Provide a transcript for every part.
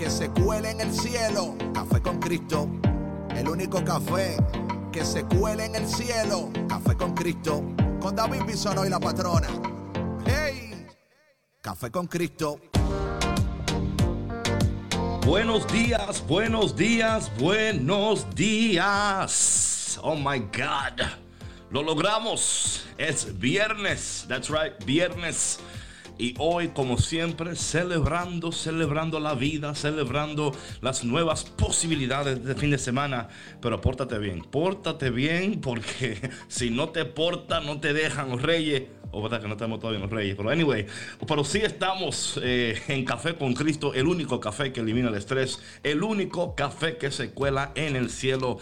que se cuele en el cielo. Café con Cristo, el único café que se cuele en el cielo. Café con Cristo, con David Bisono y la patrona. ¡Hey! Café con Cristo. Buenos días, buenos días, buenos días. Oh my God. Lo logramos. Es viernes. That's right, viernes. Y hoy, como siempre, celebrando, celebrando la vida, celebrando las nuevas posibilidades de fin de semana. Pero pórtate bien, pórtate bien, porque si no te porta, no te dejan los reyes. O verdad que no estamos todavía los reyes. Pero anyway, pero sí estamos eh, en Café con Cristo, el único café que elimina el estrés, el único café que se cuela en el cielo.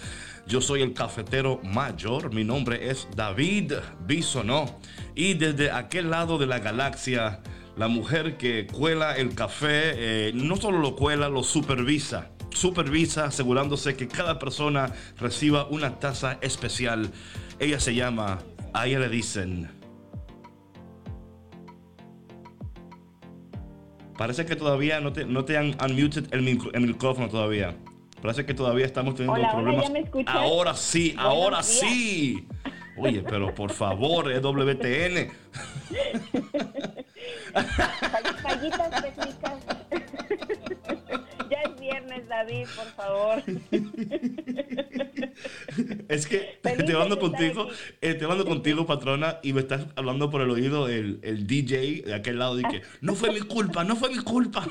Yo soy el cafetero mayor, mi nombre es David Bisonó y desde aquel lado de la galaxia, la mujer que cuela el café, eh, no solo lo cuela, lo supervisa. Supervisa asegurándose que cada persona reciba una taza especial. Ella se llama, a ella le dicen... Parece que todavía no te, no te han unmuted el, el micrófono todavía. Parece que todavía estamos teniendo Hola, problemas. Hola, ¿ya me escuchas? ahora sí, Buenos ahora días. sí. Oye, pero por favor, es WTN. Fall- Fallitas técnicas. ya es viernes, David, por favor. Es que te de estar contigo, eh, te mando contigo, patrona, y me estás hablando por el oído el, el DJ de aquel lado y que no fue mi culpa, no fue mi culpa.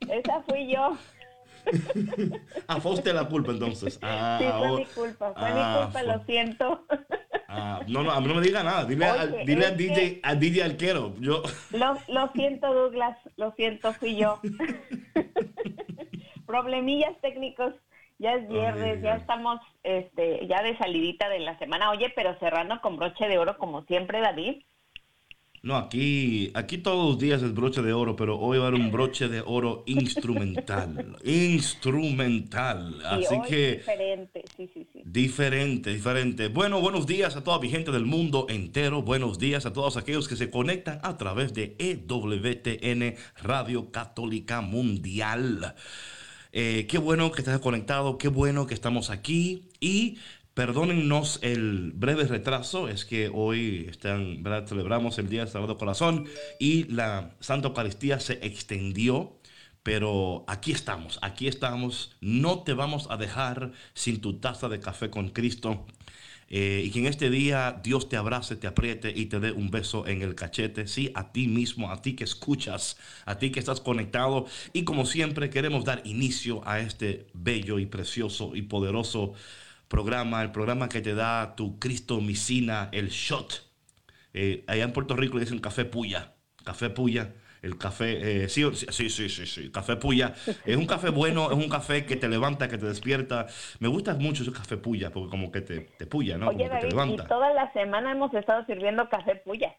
Esa fui yo. Ah, fue usted la culpa entonces. Ah, Sí, fue ahora- mi culpa. Fue ah, mi culpa, fue- lo siento. ah, no, no, a mí no me diga nada. Dile, Oye, dile es al DJ, al DJ Alquero. Yo, Lo, lo siento, Douglas. Lo siento, fui yo. Problemillas técnicos. Ya es viernes, Ay, ya estamos este, ya de salidita de la semana. Oye, pero cerrando con broche de oro como siempre, David. No, aquí, aquí todos los días es broche de oro, pero hoy va a haber un broche de oro instrumental. instrumental. Así hoy que. diferente, sí, sí, sí. Diferente, diferente. Bueno, buenos días a toda mi gente del mundo entero. Buenos días a todos aquellos que se conectan a través de EWTN Radio Católica Mundial. Eh, qué bueno que estás conectado, qué bueno que estamos aquí y perdónennos el breve retraso, es que hoy celebramos el Día del Sagrado Corazón y la Santa Eucaristía se extendió. Pero aquí estamos, aquí estamos. No te vamos a dejar sin tu taza de café con Cristo. Eh, y que en este día Dios te abrace, te apriete y te dé un beso en el cachete. Sí, a ti mismo, a ti que escuchas, a ti que estás conectado. Y como siempre queremos dar inicio a este bello y precioso y poderoso programa, el programa que te da tu Cristo Micina, el shot. Eh, allá en Puerto Rico le dicen café puya. Café puya. El café, eh, sí, sí, sí, sí, sí, café puya. Es un café bueno, es un café que te levanta, que te despierta. Me gusta mucho ese café puya, porque como que te, te puya, ¿no? Oye, como que te David, y levanta. toda la semana hemos estado sirviendo café puya.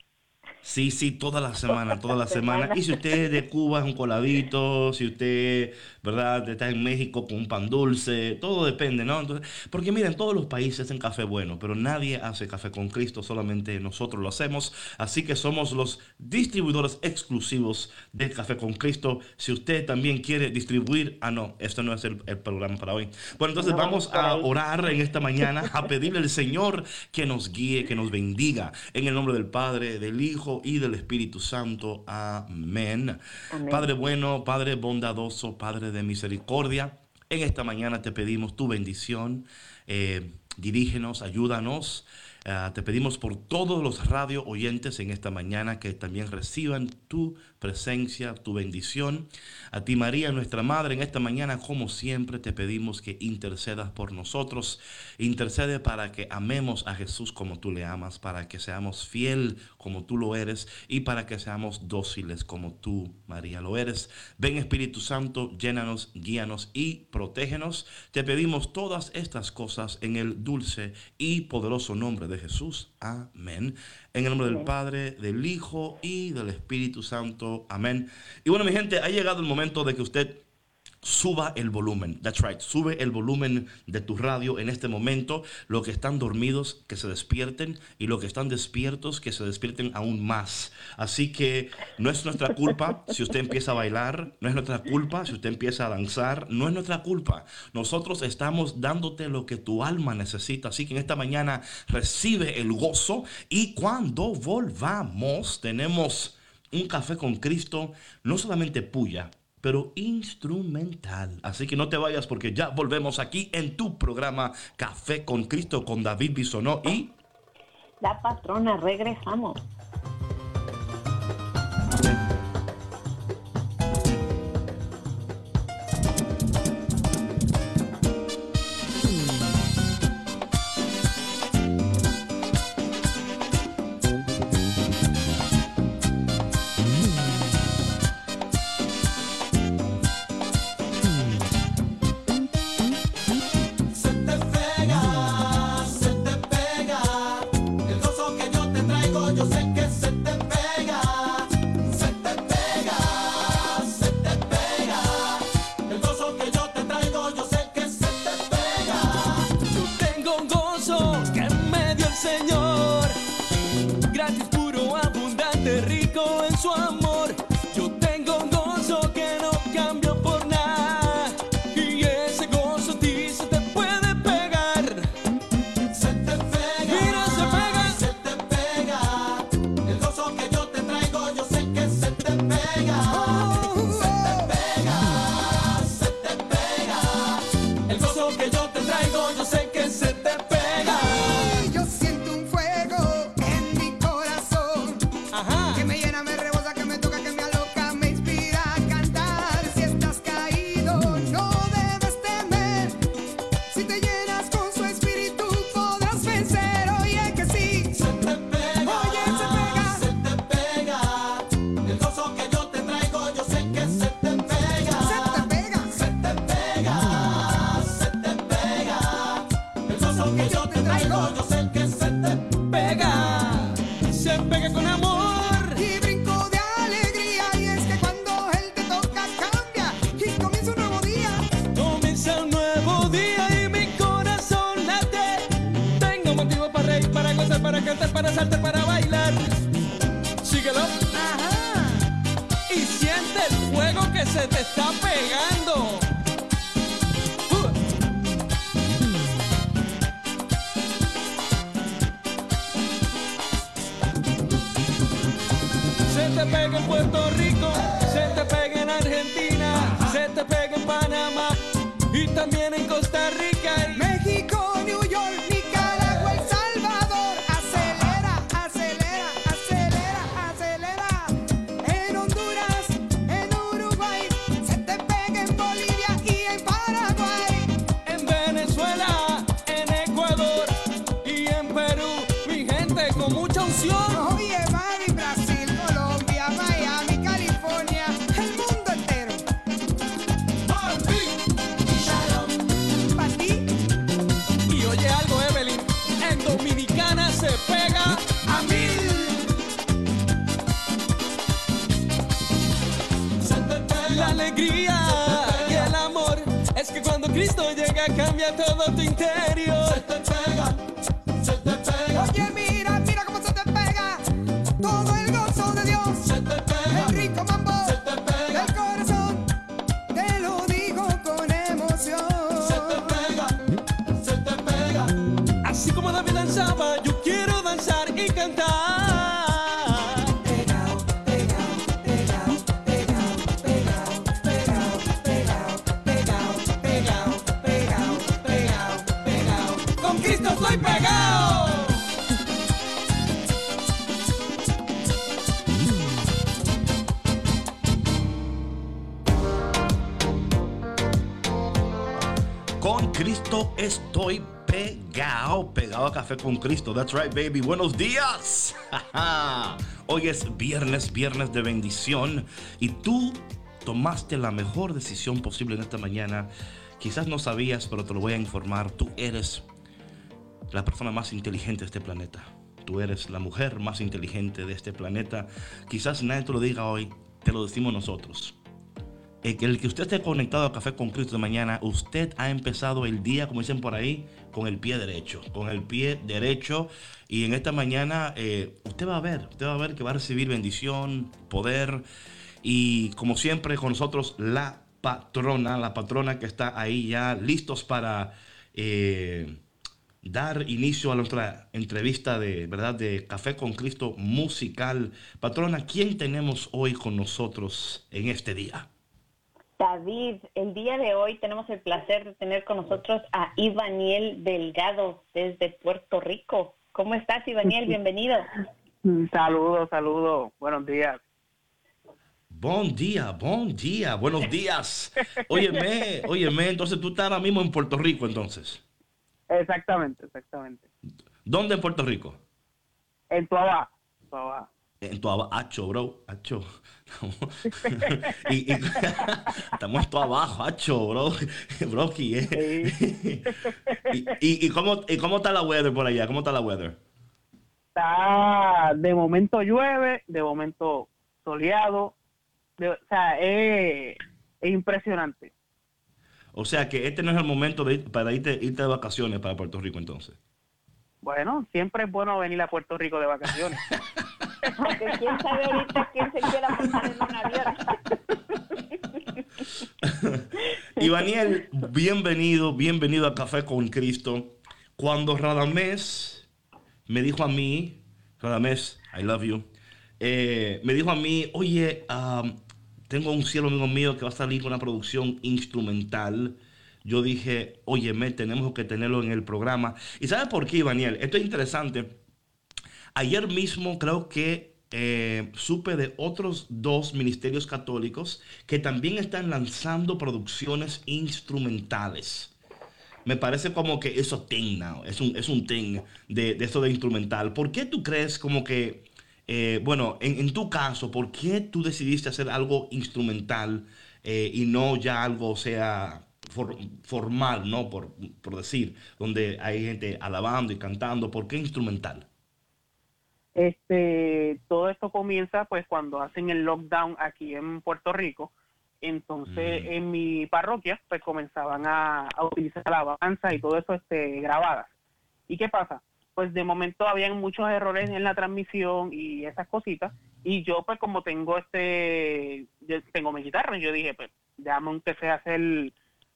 Sí, sí, toda la semana, toda la semana. Y si usted es de Cuba es un coladito, si usted, ¿verdad? Está en México con un pan dulce, todo depende, ¿no? Entonces, porque miren, todos los países hacen café bueno, pero nadie hace café con Cristo, solamente nosotros lo hacemos. Así que somos los distribuidores exclusivos de Café con Cristo. Si usted también quiere distribuir, ah, no, esto no es el, el programa para hoy. Bueno, entonces No, vamos a orar en esta mañana, a pedirle al Señor que nos guíe, que nos bendiga. En el nombre del Padre, del Hijo y del Espíritu Santo. Amén. Amén. Padre bueno, Padre bondadoso, Padre de misericordia. En esta mañana te pedimos tu bendición. Eh, dirígenos, ayúdanos. Ah, te pedimos por todos los radio oyentes en esta mañana que también reciban tu presencia, tu bendición. A ti María, nuestra Madre, en esta mañana, como siempre, te pedimos que intercedas por nosotros. Intercede para que amemos a Jesús como tú le amas, para que seamos fiel como tú lo eres y para que seamos dóciles como tú, María, lo eres. Ven Espíritu Santo, llénanos, guíanos y protégenos. Te pedimos todas estas cosas en el dulce y poderoso nombre de Jesús. Amén. En el nombre del Padre, del Hijo y del Espíritu Santo. Amén. Y bueno, mi gente, ha llegado el momento de que usted suba el volumen. That's right. Sube el volumen de tu radio en este momento. Los que están dormidos, que se despierten. Y los que están despiertos, que se despierten aún más. Así que no es nuestra culpa si usted empieza a bailar. No es nuestra culpa si usted empieza a danzar. No es nuestra culpa. Nosotros estamos dándote lo que tu alma necesita. Así que en esta mañana recibe el gozo. Y cuando volvamos, tenemos un café con Cristo. No solamente puya pero instrumental. Así que no te vayas porque ya volvemos aquí en tu programa Café con Cristo con David Bisonó y... La patrona, regresamos. revolución. Oye, Mari, Brasil, Colombia, Miami, California, el mundo entero. Para ti, Shalom. Para. Y oye algo, Evelyn, en Dominicana se pega a mil. La alegría y el amor es que cuando Cristo llega cambia todo tu interior. Cristo estoy pegado, pegado a café con Cristo. That's right, baby. Buenos días. Hoy es viernes, viernes de bendición. Y tú tomaste la mejor decisión posible en esta mañana. Quizás no sabías, pero te lo voy a informar. Tú eres la persona más inteligente de este planeta. Tú eres la mujer más inteligente de este planeta. Quizás nadie te lo diga hoy, te lo decimos nosotros. El que usted esté conectado a Café con Cristo de mañana, usted ha empezado el día, como dicen por ahí, con el pie derecho. Con el pie derecho. Y en esta mañana eh, usted va a ver, usted va a ver que va a recibir bendición, poder. Y como siempre con nosotros la patrona, la patrona que está ahí ya listos para eh, dar inicio a nuestra entrevista de, ¿verdad? de Café con Cristo musical. Patrona, ¿quién tenemos hoy con nosotros en este día? David, el día de hoy tenemos el placer de tener con nosotros a Ivaniel Delgado desde Puerto Rico. ¿Cómo estás, Ivaniel? Bienvenido. Saludos, saludos. Buenos días. Buen día, buen día, buenos días. Óyeme, óyeme, entonces tú estás ahora mismo en Puerto Rico, entonces. Exactamente, exactamente. ¿Dónde en Puerto Rico? En Tuabá. En Tuabá, hacho, bro, hacho. y, estamos todo abajo, hacho, bro. Broki, eh. y, y, cómo, ¿Y cómo está la weather por allá? ¿Cómo está la weather? Está, de momento llueve, de momento soleado. o sea, es impresionante. O sea que este no es el momento de para irte, irte de vacaciones para Puerto Rico entonces. Bueno, siempre es bueno venir a Puerto Rico de vacaciones. Porque quién sabe ahorita quién se quiera montar en un avión. Ivaniel, bienvenido, bienvenido a Café con Cristo. Cuando Radamés me dijo a mí, Radamés, I love you, eh, me dijo a mí, oye, tengo un cielo amigo mío que va a salir con una producción instrumental. Yo dije, óyeme, tenemos que tenerlo en el programa. ¿Y sabes por qué, Daniel? Esto es interesante. Ayer mismo creo que eh, supe de otros dos ministerios católicos que también están lanzando producciones instrumentales. Me parece como que eso thing now, es un, es un thing de, de esto de instrumental. ¿Por qué tú crees como que eh, bueno, en, tu caso, ¿por qué tú decidiste hacer algo instrumental eh, y no ya algo, sea, formal, ¿no? Por, decir, donde hay gente alabando y cantando. ¿Por qué instrumental? Este, todo esto comienza pues cuando hacen el lockdown aquí en Puerto Rico. Entonces, en mi parroquia, pues comenzaban a, a utilizar alabanza y todo eso este, grabadas. ¿Y qué pasa? pues de momento habían muchos errores en la transmisión y esas cositas. Y yo, pues como tengo este, yo tengo mi guitarra, yo dije, pues, déjame que sea hacer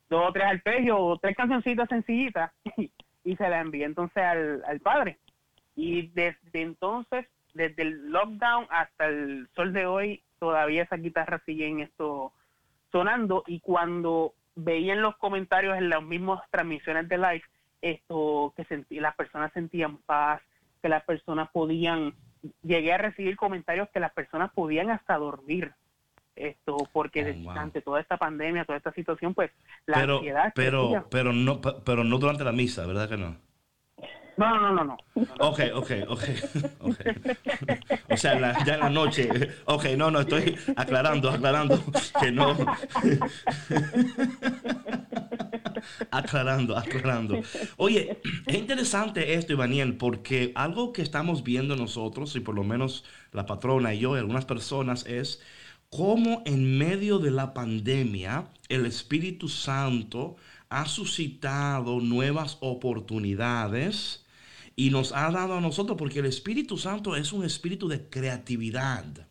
dos o tres arpegios o tres cancioncitas sencillitas y, se la envié entonces al, al padre. Y desde entonces, desde el lockdown hasta el sol de hoy, todavía esas guitarras siguen esto sonando y cuando veían los comentarios en las mismas transmisiones de live, esto que sentí, las personas sentían paz, que las personas podían, llegué a recibir comentarios que las personas podían hasta dormir esto porque oh, ante toda esta pandemia, toda esta situación, pues la pero, ansiedad. Pero, pero no, pero no durante la misa, ¿verdad que no? No, no, no, no. Ok, ok, ok. okay. O sea, ya en la noche. Ok, no, no, estoy aclarando, aclarando que no. aclarando, aclarando. Oye, es interesante esto, Ivaniel, porque algo que estamos viendo nosotros, y por lo menos la patrona y yo y algunas personas, es cómo en medio de la pandemia el Espíritu Santo ha suscitado nuevas oportunidades y nos ha dado a nosotros, porque el Espíritu Santo es un espíritu de creatividad.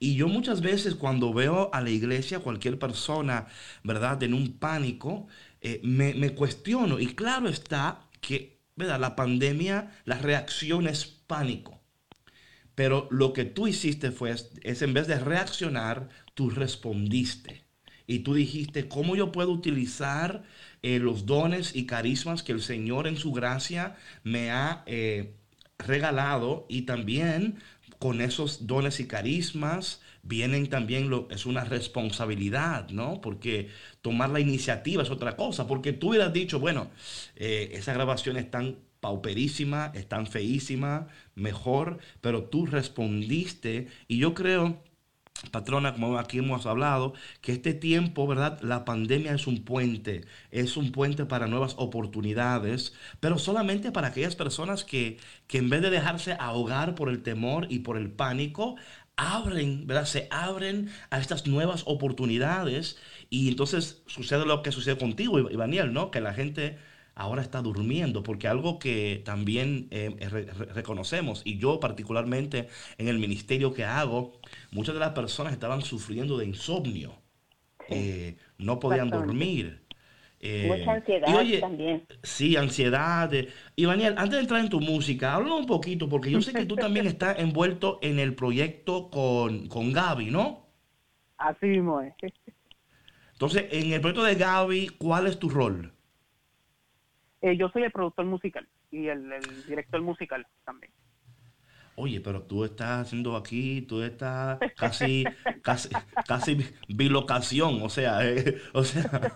Y yo muchas veces cuando veo a la iglesia, cualquier persona, ¿verdad?, en un pánico, eh, me, cuestiono. Y claro está que, ¿verdad?, la pandemia, la reacción es pánico. Pero lo que tú hiciste fue, es en vez de reaccionar, tú respondiste. Y tú dijiste, ¿cómo yo puedo utilizar eh, los dones y carismas que el Señor en su gracia me ha eh, regalado y también con esos dones y carismas vienen también, es una responsabilidad, ¿no? Porque tomar la iniciativa es otra cosa, porque tú hubieras dicho, bueno, eh, esas grabaciones están pauperísimas, están feísimas, mejor, pero tú respondiste. Y yo creo patrona, como aquí hemos hablado, que este tiempo, ¿verdad? La pandemia es un puente, es un puente para nuevas oportunidades, pero solamente para aquellas personas que, que en vez de dejarse ahogar por el temor y por el pánico, abren, ¿verdad? Se abren a estas nuevas oportunidades y entonces sucede lo que sucede contigo, Ivaniel, ¿no? Que la gente ahora está durmiendo, porque algo que también eh, reconocemos, y yo particularmente en el ministerio que hago, muchas de las personas estaban sufriendo de insomnio, eh, no podían dormir. Eh, Mucha ansiedad también. Sí, ansiedad. Y Daniel, antes de entrar en tu música, háblanos un poquito, porque yo sé que tú también estás envuelto en el proyecto con, con Gaby, ¿no? Así mismo es. Entonces, en el proyecto de Gaby, ¿cuál es tu rol? Eh, yo soy el productor musical y el, director musical también. Oye, pero tú estás haciendo aquí, tú estás casi, casi, casi bilocación, o sea, eh, o sea.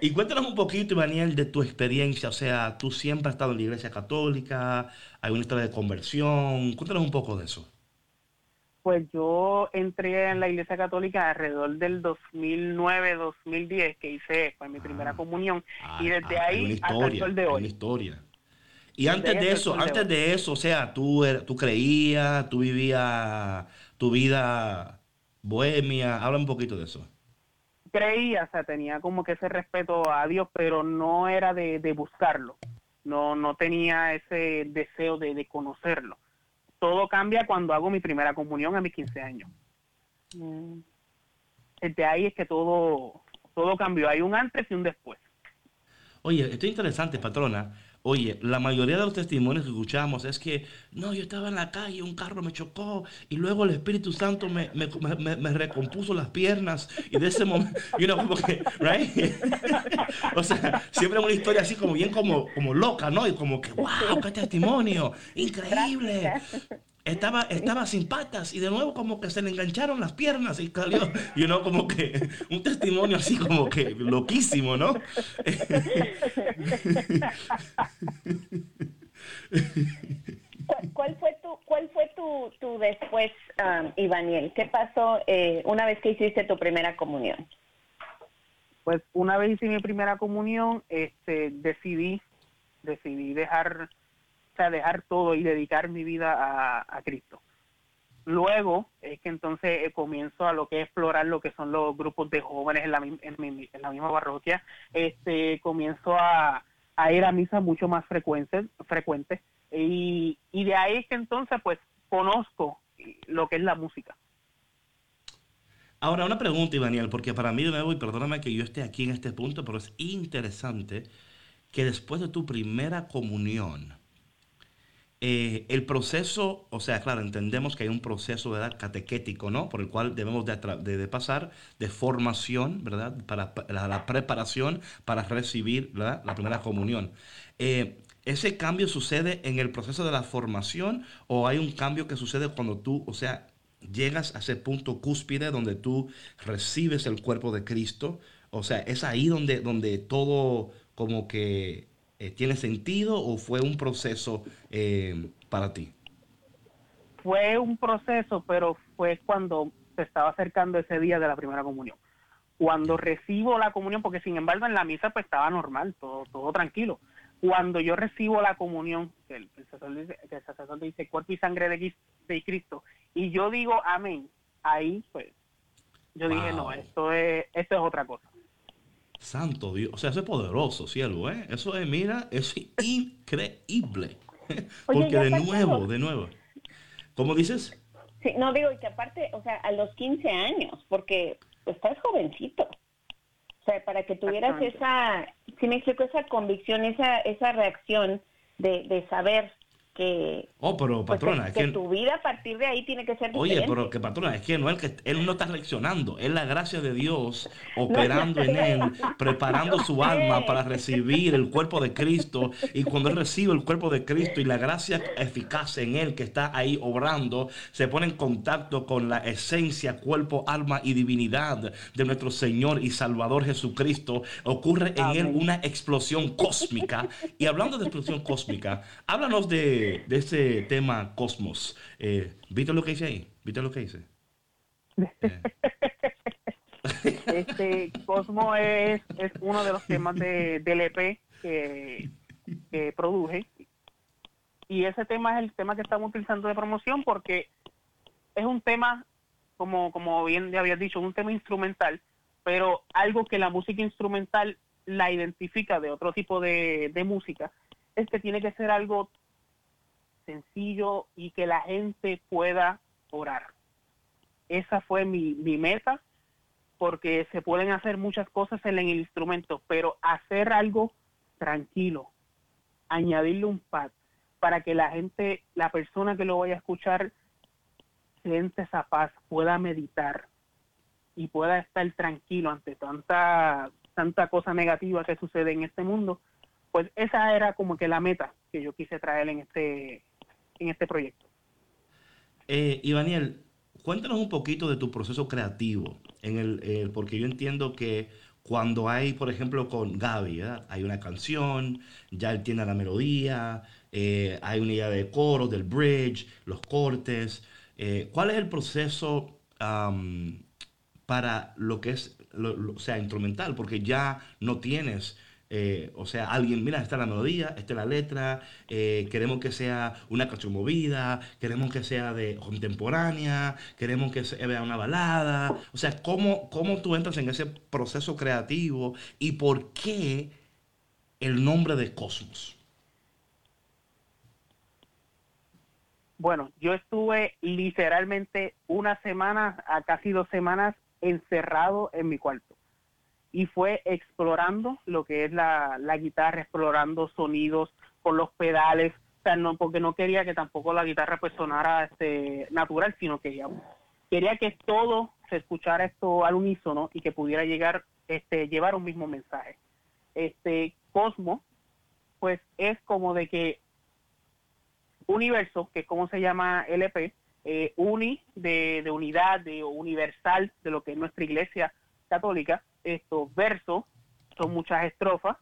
y cuéntanos un poquito, Daniel, de tu experiencia, o sea, tú siempre has estado en la iglesia católica, hay una historia de conversión, cuéntanos un poco de eso. Pues yo entré en la Iglesia Católica alrededor del 2009-2010, que hice pues, mi primera ah. comunión, y ah, desde ah, ahí hasta el sol de hoy. historia. Y antes de eso, antes de, eso, o sea, tú, tú creías, tú vivías tu vida bohemia, habla un poquito de eso. Creía, o sea, tenía como que ese respeto a Dios, pero no era de, buscarlo, no, no tenía ese deseo de, de conocerlo todo cambia cuando hago mi primera comunión a mis 15 años. Mm. Desde ahí es que todo, todo cambió. Hay un antes y un después. Oye, esto es interesante, patrona, Oye, la mayoría de los testimonios que escuchamos es que, no, yo estaba en la calle, un carro me chocó y luego el Espíritu Santo me, recompuso las piernas y de ese momento, you know, como que, right? o sea, siempre es una historia así como bien como, como loca, ¿no? Y como que, wow, qué testimonio, increíble estaba, estaba sin patas y de nuevo como que se le engancharon las piernas y salió, y no como que un testimonio así como que loquísimo, ¿no? ¿Cuál fue tu, cuál fue tu, tu después, um, Ivaniel? ¿Qué pasó eh, una vez que hiciste tu primera comunión? Pues una vez hice mi primera comunión, este, decidí, decidí dejar sea, dejar todo y dedicar mi vida a, Cristo. Luego es que entonces eh, comienzo a lo que explorar lo que son los grupos de jóvenes en la, misma parroquia. Este, comienzo a, ir a misa mucho más frecuente, frecuente y, de ahí es que entonces pues conozco lo que es la música. Ahora, una pregunta, Daniel, porque para mí de nuevo, y perdóname que yo esté aquí en este punto, pero es interesante que después de tu primera comunión, eh, el proceso, o sea, claro, entendemos que hay un proceso ¿verdad? catequético, ¿no? Por el cual debemos de, pasar de formación, ¿verdad? Para, la, preparación para recibir ¿verdad? la primera comunión. Eh, ¿Ese cambio sucede en el proceso de la formación o hay un cambio que sucede cuando tú, o sea, llegas a ese punto cúspide donde tú recibes el cuerpo de Cristo? O sea, es ahí donde, donde todo como que ¿tiene sentido o fue un proceso eh, para ti? Fue un proceso, pero fue cuando se estaba acercando ese día de la primera comunión. Cuando recibo la comunión, porque sin embargo en la misa pues estaba normal, todo, todo tranquilo. Cuando yo recibo la comunión, que el, sacerdote, dice, cuerpo y sangre de, de Cristo, y yo digo amén, ahí pues yo dije, no, esto es, esto es otra cosa. Santo Dios. O sea, eso es poderoso, siervo, ¿eh? Eso es, mira, es increíble. Porque de nuevo, de nuevo. ¿Cómo dices? Sí, no digo, y que aparte, o sea, a los 15 años, porque estás jovencito. O sea, para que tuvieras esa, si me explico, esa convicción, esa, esa reacción de, de saber que Oh, pero pues, patrona, que, es que que tu vida a partir de ahí tiene que ser Oye, pero que patrona, es que no, él, que él no está leccionando, es la gracia de Dios operando en él, preparando su alma para recibir el cuerpo de Cristo. Y cuando él recibe el cuerpo de Cristo y la gracia eficaz en él que está ahí obrando, se pone en contacto con la esencia, cuerpo, alma y divinidad de nuestro Señor y Salvador Jesucristo, ocurre en él una explosión cósmica. Y hablando de explosión cósmica, háblanos de, de ese tema cosmos. Eh, ¿Viste lo que hice ahí? ¿Viste lo que hice? Este Cosmo es, es uno de los temas de, del EP que, que produje. Y ese tema es el tema que estamos utilizando de promoción porque es un tema, como, como bien ya habías dicho, un tema instrumental, pero algo que la música instrumental la identifica de otro tipo de, de música, es que tiene que ser algo sencillo y que la gente pueda orar. Esa fue mi, mi meta, porque se pueden hacer muchas cosas en el instrumento, pero hacer algo tranquilo, añadirle un pad para que la gente, la persona que lo vaya a escuchar, siente esa paz, pueda meditar y pueda estar tranquilo ante tanta tanta cosa negativa que sucede en este mundo, pues esa era como que la meta que yo quise traer en este en este proyecto. Eh, Ivaniel, cuéntanos un poquito de tu proceso creativo, en el, el- porque yo entiendo que cuando hay, por ejemplo, con Gaby, hay una canción, ya él tiene la melodía, eh, hay una idea de coro, del bridge, los cortes. eh, ¿Cuál es el proceso para lo que es, o sea, instrumental? Porque ya no tienes eh, o sea, alguien, mira, esta es la melodía, esta es la letra, eh, queremos que sea una canción movida, queremos que sea de contemporánea, queremos que sea una balada. O sea, ¿cómo, ¿cómo tú entras en ese proceso creativo y por qué el nombre de Cosmos? Bueno, yo estuve literalmente una semana a casi dos semanas encerrado en mi cuarto y fue explorando lo que es la, la guitarra, explorando sonidos con los pedales, porque no quería que tampoco la guitarra pues sonara este, natural, sino que quería que todo se escuchara esto al unísono y que pudiera llegar, este, llevar un mismo mensaje. Este Cosmo, pues es como de que universo, que es como se llama LP, eh, uni de, de unidad, de universal, de lo que es nuestra iglesia católica, esto verso, son muchas estrofas,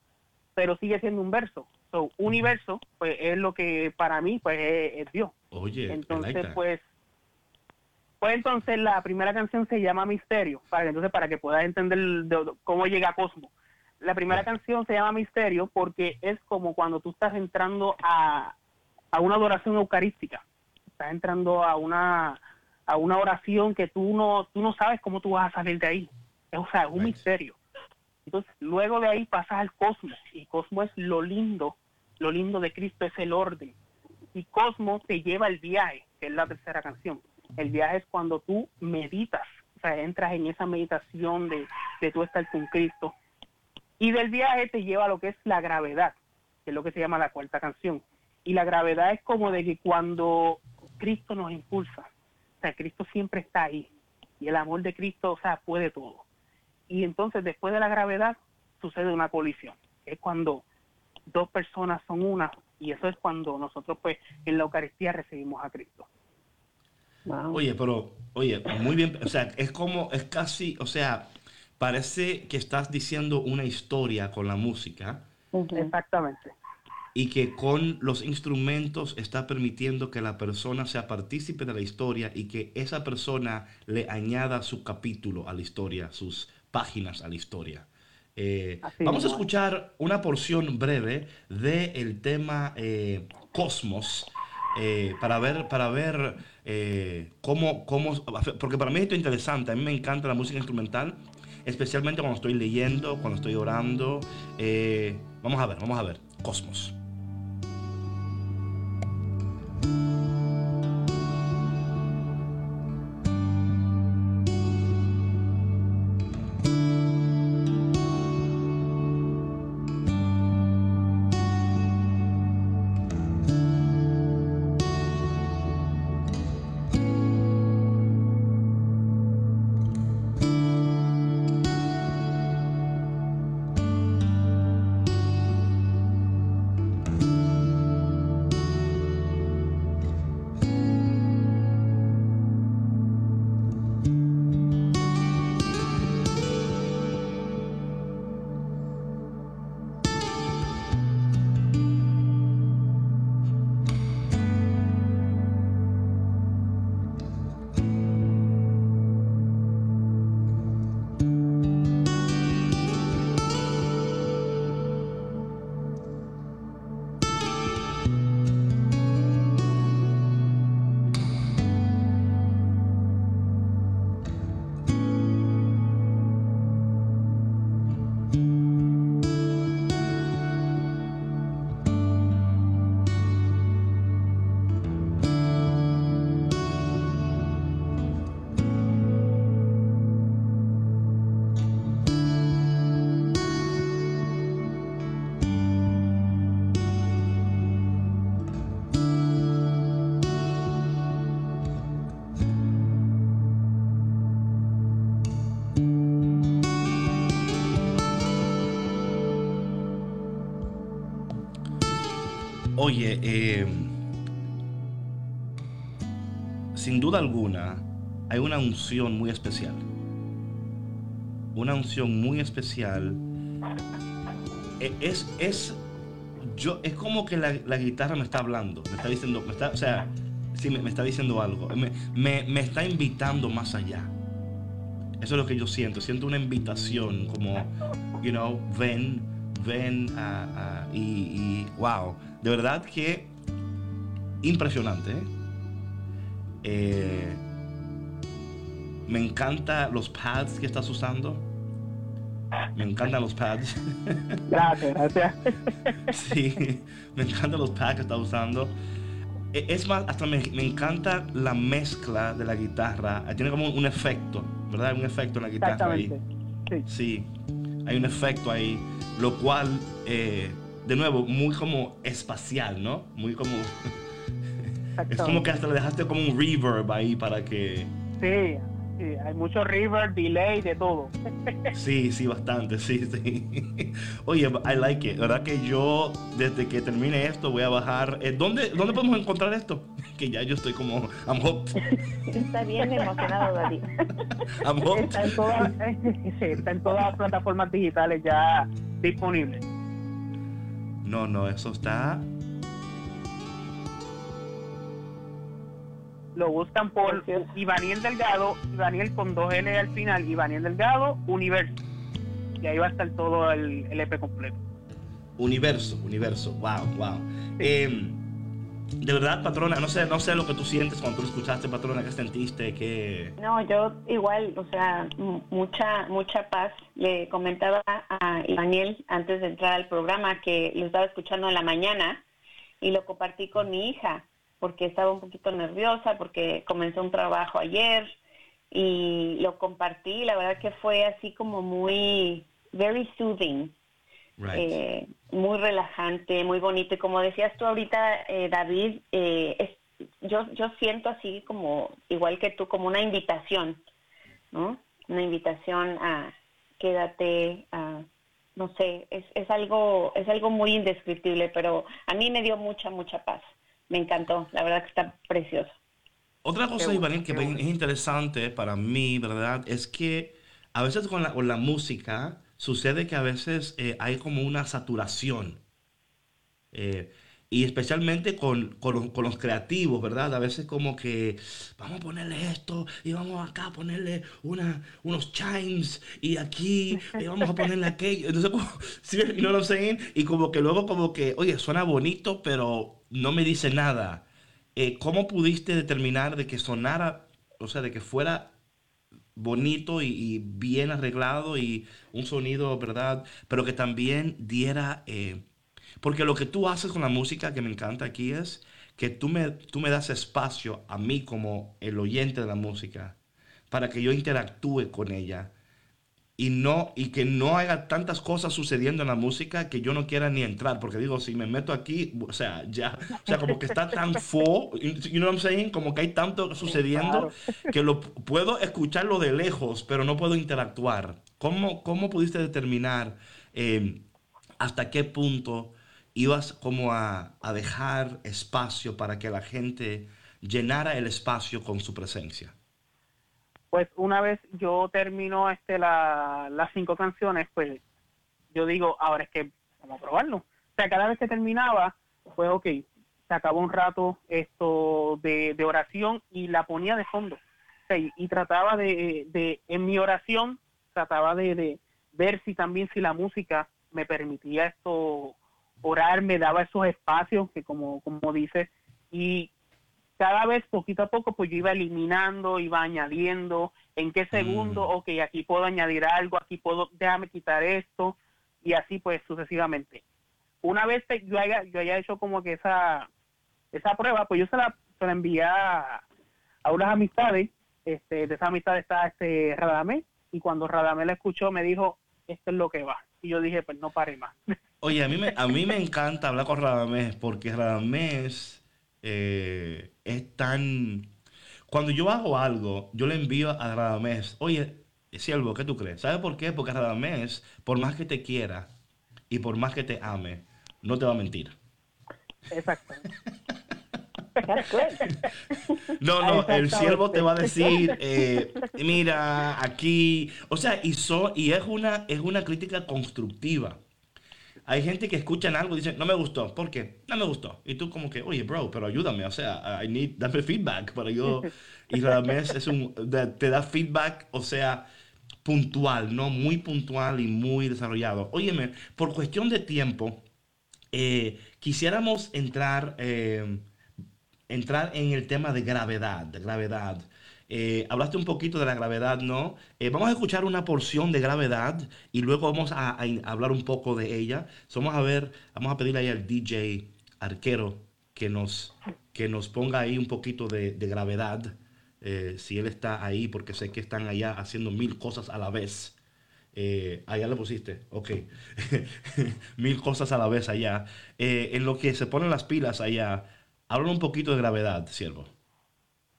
pero sigue siendo un verso. So, universo, pues es lo que para mí, pues es, es Dios. Oye, Entonces, like pues, pues entonces la primera canción se llama Misterio, para que entonces para que puedas entender de- de cómo llega a Cosmo. La primera canción se llama Misterio porque es como cuando tú estás entrando a, a una adoración eucarística. Estás entrando a una a una oración que tú no tú no sabes cómo tú vas a salir de ahí. Es, o sea, es un misterio. Entonces, luego de ahí pasas al cosmos y cosmos es lo lindo, lo lindo de Cristo es el orden. Y Cosmos te lleva el viaje, que es la tercera canción. El viaje es cuando tú meditas, o sea, entras en esa meditación de, de tú estar con Cristo. Y del viaje te lleva a lo que es la gravedad, que es lo que se llama la cuarta canción. Y la gravedad es como de que cuando Cristo nos impulsa, o sea, Cristo siempre está ahí. Y el amor de Cristo, o sea, puede todo. Y entonces después de la gravedad sucede una colisión. Es cuando dos personas son una y eso es cuando nosotros pues en la Eucaristía recibimos a Cristo. Oye, pero, oye, muy bien, o sea, es como, es casi, o sea, parece que estás diciendo una historia con la música Exactamente. y que con los instrumentos está permitiendo que la persona sea partícipe de la historia y que esa persona le añada su capítulo a la historia, sus páginas a la historia. Eh, vamos a escuchar una porción breve del tema eh, Cosmos eh, para ver, para ver cómo, cómo, porque para mí esto es interesante, a mí me encanta la música instrumental, especialmente cuando estoy leyendo, cuando estoy orando. Vamos a ver, vamos a ver. Cosmos Oye, eh, sin duda alguna, hay una unción muy especial. Una unción muy especial. E- Es, es, yo, es como que la, guitarra me está hablando, me está diciendo, me está, o sea, sí, me, me está diciendo algo, me, me- me está invitando más allá. Eso es lo que yo siento, siento una invitación como, you know, ven, ven a- a- y, y, wow, de verdad que impresionante. ¿eh? Me encanta los pads que estás usando. Me encantan los pads. Gracias, gracias. sí, me encantan los pads que estás usando. E- Es más, hasta me, me encanta la mezcla de la guitarra. Tiene como un efecto, ¿verdad? Un efecto en la guitarra ahí. Sí. Sí, hay un efecto ahí, lo cual, eh, de nuevo, muy como espacial, ¿no? Muy como... Es como que hasta le dejaste como un reverb ahí para que... Sí, sí, hay mucho river, delay, de todo. Sí, sí, bastante, sí, sí. Oye, I like it. La verdad que yo, desde que termine esto, voy a bajar... eh, ¿dónde, ¿Dónde podemos encontrar esto? Que ya yo estoy como... I'm hooked. Está bien emocionado, David. I'm hooked. Está en todas, sí, está en todas las plataformas digitales ya disponibles. No, no, eso está... Lo buscan por. Ivaniel Delgado, Ivaniel con dos L al final, Ivaniel Delgado, Universo. Y ahí va a estar todo el, el EP completo. Universo, universo, wow, wow. Eh, de verdad, patrona, no sé, no sé lo que tú sientes cuando tú lo escuchaste, patrona, qué sentiste, qué... No, yo igual, o sea, mucha mucha paz. Le comentaba a Daniel antes de entrar al programa que lo estaba escuchando en la mañana y lo compartí con mi hija porque estaba un poquito nerviosa porque comenzó un trabajo ayer y lo compartí. La verdad que fue así como muy, very soothing. Right. eh, muy relajante, muy bonito. Y como decías tú ahorita, eh, David, eh, es, yo, yo siento así como, igual que tú, como una invitación, ¿no? Una invitación a quédate, a, no sé, es, es algo, es algo muy indescriptible, pero a mí me dio mucha, mucha paz. Me encantó, la verdad que está precioso. Otra cosa, Ivanil, que bueno, es interesante para mí, ¿verdad? Es que a veces con la, con la música sucede que a veces eh, hay como una saturación. Eh, y especialmente con, con los, con los creativos, ¿verdad? A veces como que vamos a ponerle esto y vamos acá a ponerle una, unos chimes y aquí y vamos a ponerle aquello. Entonces, como, ¿sí? what I'm saying? Y como que luego como que, oye, suena bonito, pero no me dice nada. Eh, ¿Cómo pudiste determinar de que sonara, o sea, de que fuera bonito y, bien arreglado y un sonido, ¿verdad? Pero que también diera... eh, porque lo que tú haces con la música que me encanta aquí es que tú me, tú me das espacio a mí como el oyente de la música para que yo interactúe con ella y no y que no haya tantas cosas sucediendo en la música que yo no quiera ni entrar porque digo si me meto aquí o sea ya o sea como que está tan full you know what I'm saying como que hay tanto sucediendo que lo puedo escucharlo de lejos pero no puedo interactuar. Cómo cómo pudiste determinar eh, hasta qué punto ibas como a, a dejar espacio para que la gente llenara el espacio con su presencia Pues una vez yo termino este la, las cinco canciones, pues yo digo, ahora es que vamos a probarlo. O sea, cada vez que terminaba, pues ok, se acabó un rato esto de, de oración y la ponía de fondo. O sea, y, y trataba de, de, en mi oración, trataba de, de ver si también si la música me permitía esto orar, me daba esos espacios que como, como dice, y cada vez poquito a poco pues yo iba eliminando, iba añadiendo, en qué segundo, Mm. ok, aquí puedo añadir algo, aquí puedo, déjame quitar esto, y así pues sucesivamente. Una vez que yo haya, yo haya hecho como que esa, esa prueba, pues yo se la, se la envié a, a unas amistades, este, de esa amistad está este Radamés, y cuando Radamés la escuchó me dijo, esto es lo que va. Y yo dije, pues no pare más. Oye, a mí me, a mí me encanta hablar con Radamés porque Radamés eh, es tan... Cuando yo hago algo, yo le envío a Radamés, oye, siervo, ¿qué tú crees? ¿Sabes por qué? Porque Radamés, por más que te quiera y por más que te ame, no te va a mentir. Exacto. No, no, el siervo te va a decir, eh, mira, aquí, o sea, y, y es, una, es una crítica constructiva. Hay gente que escuchan algo y dicen, no me gustó. ¿Por qué? No me gustó. Y tú como que, oye, bro, pero ayúdame. O sea, I need, dame feedback para yo... Y realmente es un, te da feedback, o sea, puntual, ¿no? Muy puntual y muy desarrollado. Óyeme, por cuestión de tiempo, eh, quisiéramos entrar, eh, entrar en el tema de gravedad, de gravedad. Eh, hablaste un poquito de la gravedad, ¿no? Eh, vamos a escuchar una porción de gravedad y luego vamos a, hablar un poco de ella. vamos a ver, vamos a pedirle al DJ arquero que nos, que nos ponga ahí un poquito de, gravedad. Eh, si él está ahí, porque sé que están allá haciendo mil cosas a la vez. allá le pusiste, ok. mil cosas a la vez allá. en lo que se ponen las pilas allá, habla un poquito de gravedad, siervo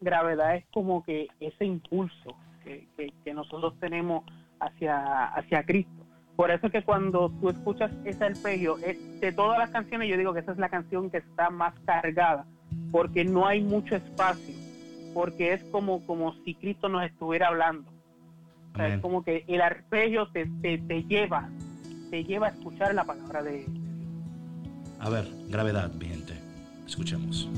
gravedad es como que ese impulso que, nosotros tenemos hacia, hacia Cristo. Por eso es que cuando tú escuchas ese arpegio, de todas las canciones yo digo que esa es la canción que está más cargada, porque no hay mucho espacio, porque es como, como si Cristo nos estuviera hablando. es como que el arpegio te, te, lleva, te lleva a escuchar la palabra de Dios. A ver, gravedad, mi gente. Escuchemos.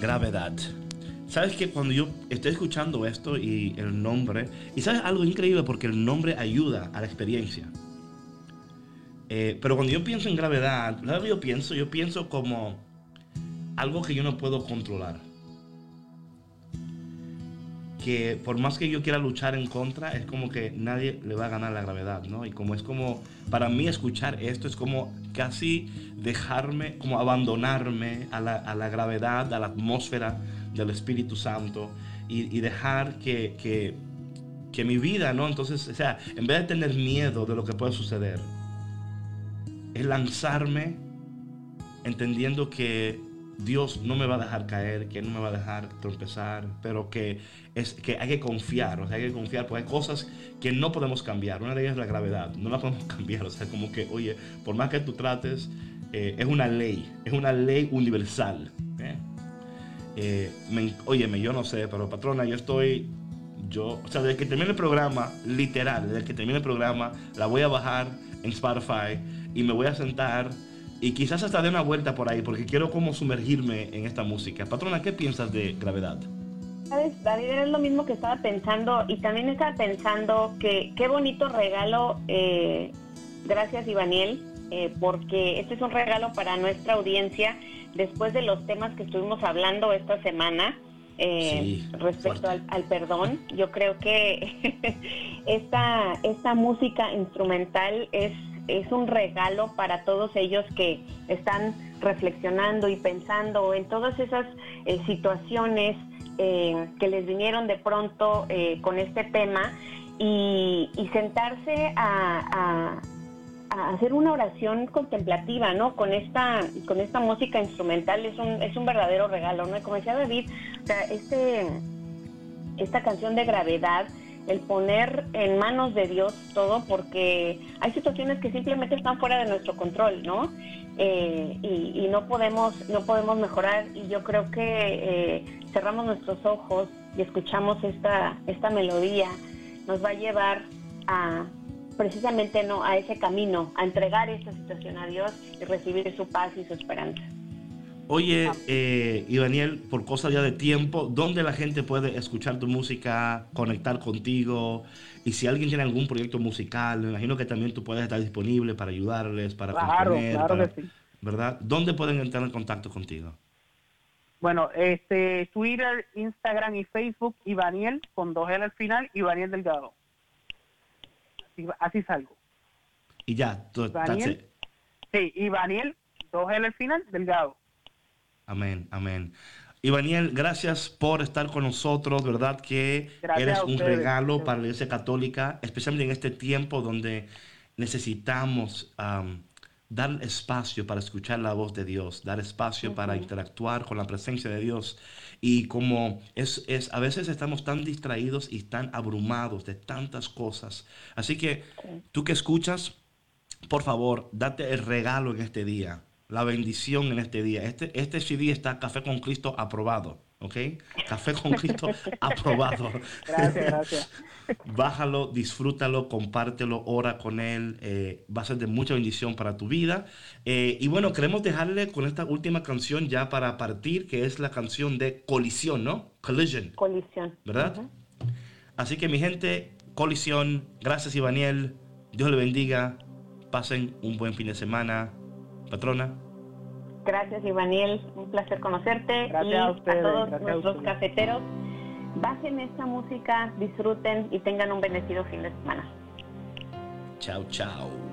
Gravedad. Sabes que cuando yo estoy escuchando esto y el nombre, y sabes algo increíble porque el nombre ayuda a la experiencia. Eh, pero cuando yo pienso en gravedad, ¿sabes yo pienso? Yo pienso como algo que yo no puedo controlar. Que por más que yo quiera luchar en contra, es como que nadie le va a ganar la gravedad, ¿no? Y como es como, para mí escuchar esto es como casi dejarme, como abandonarme a la, a la gravedad, a la atmósfera del Espíritu Santo y, dejar que, que, que, mi vida, ¿no? Entonces, o sea, en vez de tener miedo de lo que puede suceder, es lanzarme entendiendo que Dios no me va a dejar caer, que no me va a dejar tropezar, pero que, es, que hay que confiar, o sea, hay que confiar, porque hay cosas que no podemos cambiar. Una de ellas es la gravedad, no la podemos cambiar, o sea, como que, oye, por más que tú trates, eh, es una ley, es una ley universal. ¿eh? Eh, óyeme, yo no sé, pero patrona, yo estoy, yo, o sea, desde que termine el programa, literal, desde que termine el programa, la voy a bajar en Spotify y me voy a sentar y quizás hasta dé una vuelta por ahí porque quiero como sumergirme en esta música. Patrona, ¿qué piensas de gravedad? Sabes, David, era lo mismo que estaba pensando y también estaba pensando que qué bonito regalo, eh, gracias Ivaniel, eh, porque este es un regalo para nuestra audiencia después de los temas que estuvimos hablando esta semana. Eh, respecto al, al, perdón, yo creo que esta, esta música instrumental es es un regalo para todos ellos que están reflexionando y pensando en todas esas eh, situaciones eh, que les vinieron de pronto eh, con este tema y, sentarse a, hacer una oración contemplativa, ¿no? Con esta, con esta música instrumental es un, es un verdadero regalo, ¿no? como decía David, o sea, este, esta canción de gravedad el poner en manos de Dios todo, porque hay situaciones que simplemente están fuera de nuestro control, ¿no? Eh, y, no podemos no podemos mejorar y yo creo que eh, cerramos nuestros ojos y escuchamos esta esta melodía. Nos va a llevar a precisamente no a ese camino a entregar esta situación a Dios y recibir su paz y su esperanza Oye, eh, Ivaniel, por cosa ya de tiempo, ¿dónde la gente puede escuchar tu música, conectar contigo? Y si alguien tiene algún proyecto musical, me imagino que también tú puedes estar disponible para ayudarles, para claro, claro que sí. ¿verdad? ¿Dónde pueden entrar en contacto contigo? Bueno, este Twitter, Instagram y Facebook, Ivaniel, con dos L al final, Ivaniel Delgado. Así, salgo. Y ya, tú, Ivaniel, sí, Ivaniel, dos L al final, Delgado. Amén, amén. Ivaniel, gracias por estar con nosotros, ¿verdad? Que eres un regalo para la Iglesia Católica, especialmente en este tiempo donde necesitamos dar espacio para escuchar la voz de Dios, dar espacio para interactuar con la presencia de Dios. Y como es, es, a veces estamos tan distraídos y tan abrumados de tantas cosas. Así que tú que escuchas, por favor, date el regalo en este día la bendición en este día. Este, este CD está Café con Cristo aprobado. ¿Ok? Café con Cristo aprobado. Gracias, gracias. Bájalo, disfrútalo, compártelo, ora con él. Eh, va a ser de mucha bendición para tu vida. Eh, y bueno, queremos dejarle con esta última canción ya para partir, que es la canción de Colisión, ¿no? Collision. Colisión. ¿Verdad? Así que mi gente, Colisión. Gracias, Ivaniel. Dios le bendiga. Pasen un buen fin de semana patrona. Gracias, Ivaniel. Un placer conocerte. Gracias y a, ustedes, todos nuestros cafeteros. Bajen esta música, disfruten y tengan un bendecido fin de semana. Chao, chao.